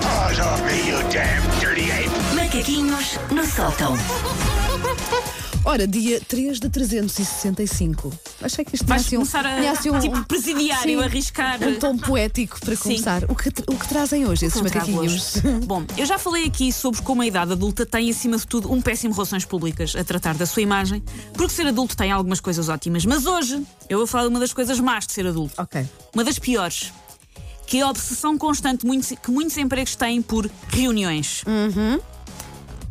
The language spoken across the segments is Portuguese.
paws off me, you damn dirty ape! Macaquinhos no sótão. Ora, dia 3 de 365. Achei que isto Vais tinha assim começar a- tinha assim um, tipo presidiário, sim, arriscar. Um tom poético para começar. O que, o que trazem hoje esses macaquinhos? Bom, eu já falei aqui sobre como a idade adulta tem, acima de tudo, um péssimo relações públicas a tratar da sua imagem, porque ser adulto tem algumas coisas ótimas. Mas hoje eu vou falar de uma das coisas más de ser adulto. Ok. Uma das piores. Que é a obsessão constante muito- que muitos empregos têm por reuniões. Uhum.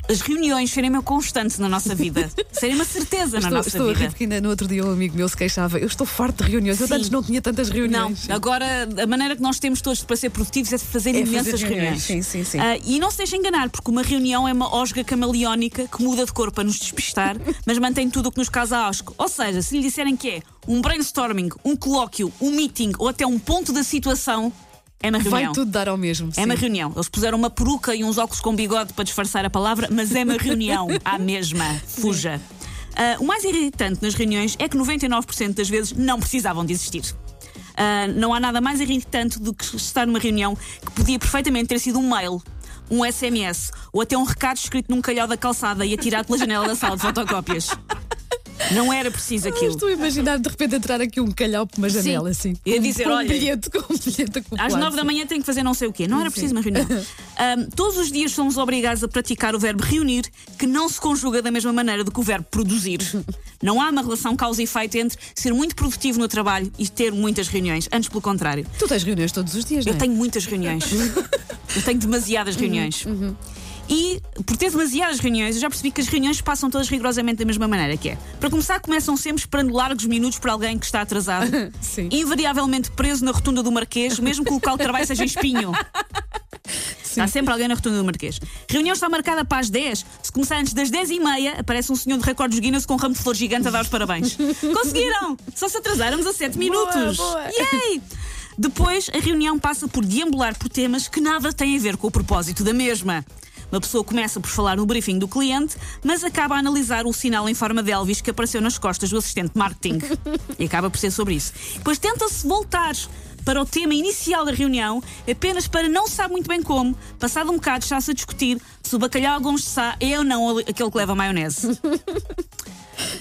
As reuniões serem uma constante na nossa vida. serem uma certeza na Estou, nossa estou a rir vida. porque ainda no outro dia um amigo meu se queixava. Eu estou farto de reuniões. Eu Sim. antes não tinha tantas Não, reuniões. agora a maneira que nós temos todos para ser produtivos é fazer É fazer imensas reuniões. reuniões. Sim, sim, sim. Ah, e não se deixem enganar, porque uma reunião é uma osga camaleónica que muda de cor para nos despistar, mas mantém tudo o que nos causa asco. Ou seja, se lhe disserem que é um brainstorming, um colóquio, um meeting ou até um ponto da situação, é uma Vai reunião. tudo dar ao mesmo. É sim. uma reunião. Eles puseram uma peruca e uns óculos com bigode para disfarçar a palavra, mas é uma reunião à mesma. Fuja. Ah, o mais irritante nas reuniões é que 99% das vezes não precisavam de existir. Ah, não há nada mais irritante do que estar numa reunião que podia perfeitamente ter sido um mail, um SMS ou até um recado escrito num calhau da calçada e atirado pela janela da sala de fotocópias. Não era preciso Eu aquilo. Estou a imaginar de repente entrar aqui um calhau por uma janela assim. Com- dizer, com um olha, bilhete, com um bilhete Às nove da sim. manhã tenho que fazer não sei o quê. Não era preciso uma reunião. Ahm, todos os dias somos obrigados a praticar o verbo reunir, que não se conjuga da mesma maneira do que o verbo produzir. Não há uma relação causa e efeito entre ser muito produtivo no trabalho e ter muitas reuniões. Antes, pelo contrário. Tu tens reuniões todos os dias, não Eu é? tenho muitas reuniões. Eu tenho demasiadas reuniões. E por ter demasiadas reuniões, eu já percebi que as reuniões passam todas rigorosamente da mesma maneira, que é. Para começar, começam sempre esperando largos minutos por alguém que está atrasado, Sim. invariavelmente preso na rotunda do Marquês, mesmo que o local de trabalho seja em espinho. Está sempre alguém na rotunda do Marquês. Reunião está marcada para as 10. Se começar antes das 10 e meia, aparece um senhor de recordes Guinness com um ramo de flor gigante a dar os parabéns. Conseguiram! Só se atrasáramos a 7 minutos. boa. Yay! Depois, a reunião passa por deambular por temas que nada têm a ver com o propósito da mesma. Uma pessoa começa por falar no briefing do cliente, mas acaba a analisar o sinal em forma de Elvis que apareceu nas costas do assistente marketing. E acaba por ser sobre isso. Depois tenta-se voltar para o tema inicial da reunião, apenas para não se sabe muito bem como, passado um bocado está-se a discutir se o bacalhau Gomes de Sá é ou não aquele que leva maionese.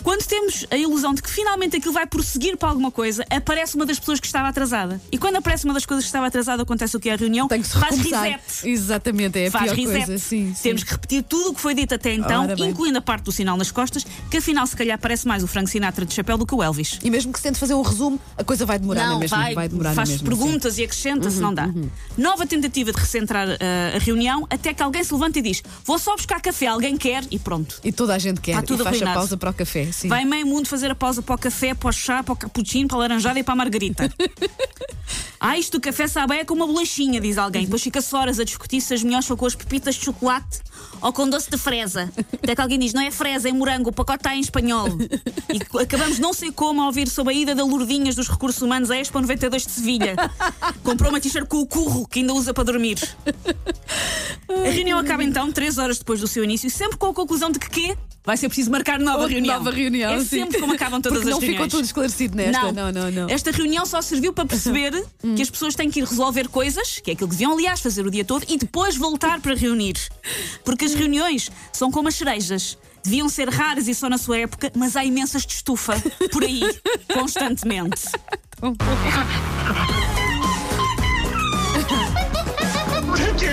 Quando temos a ilusão de que finalmente aquilo vai prosseguir para alguma coisa, aparece uma das pessoas que estava atrasada. E quando aparece uma das coisas que estava atrasada, acontece o que é a reunião? Tem que se faz recomeçar. reset. Exatamente, é a Faz pior reset. coisa. Sim, sim. Temos que repetir tudo o que foi dito até então, Ora incluindo a parte do sinal nas costas, que afinal se calhar parece mais o Frank Sinatra de chapéu do que o Elvis. E mesmo que se tente fazer um resumo, a coisa vai demorar na mesma. vai, demorar faz na mesma. sim. Uhum, perguntas e acrescenta se não dá. Nova tentativa de recentrar uh, a reunião, até que alguém se levanta e diz: Vou só buscar café, alguém quer? E pronto. E toda a gente quer. Está tudo e faz a pausa para o café. Sim. Vai meio mundo fazer a pausa para o café, para o chá, para o cappuccino, para a laranjada e para a margarita. ah, isto do café sabe é com uma bolachinha, diz alguém. Depois fica-se horas a discutir se as melhores são com as pepitas de chocolate ou com doce de fresa. Até que alguém diz, não é fresa, é morango, o pacote está em espanhol. E acabamos não sei como a ouvir sobre a ida da Lourdinhas dos Recursos Humanos à Expo 92 de Sevilha. Comprou uma t-shirt com o curro que ainda usa para dormir. A reunião acaba então, três horas depois do seu início, sempre com a conclusão de que quê? Vai ser preciso marcar nova Outra reunião. Nova reunião. É sim. sempre como acabam todas Porque as não ficou reuniões. tudo esclarecido nesta. Não, não, não. Esta reunião só serviu para perceber que as pessoas têm que ir resolver coisas, que é aquilo que deviam, aliás, fazer o dia todo, e depois voltar para reunir. Porque as reuniões são como as cerejas. Deviam ser raras e só na sua época, mas há imensas de estufa por aí, constantemente.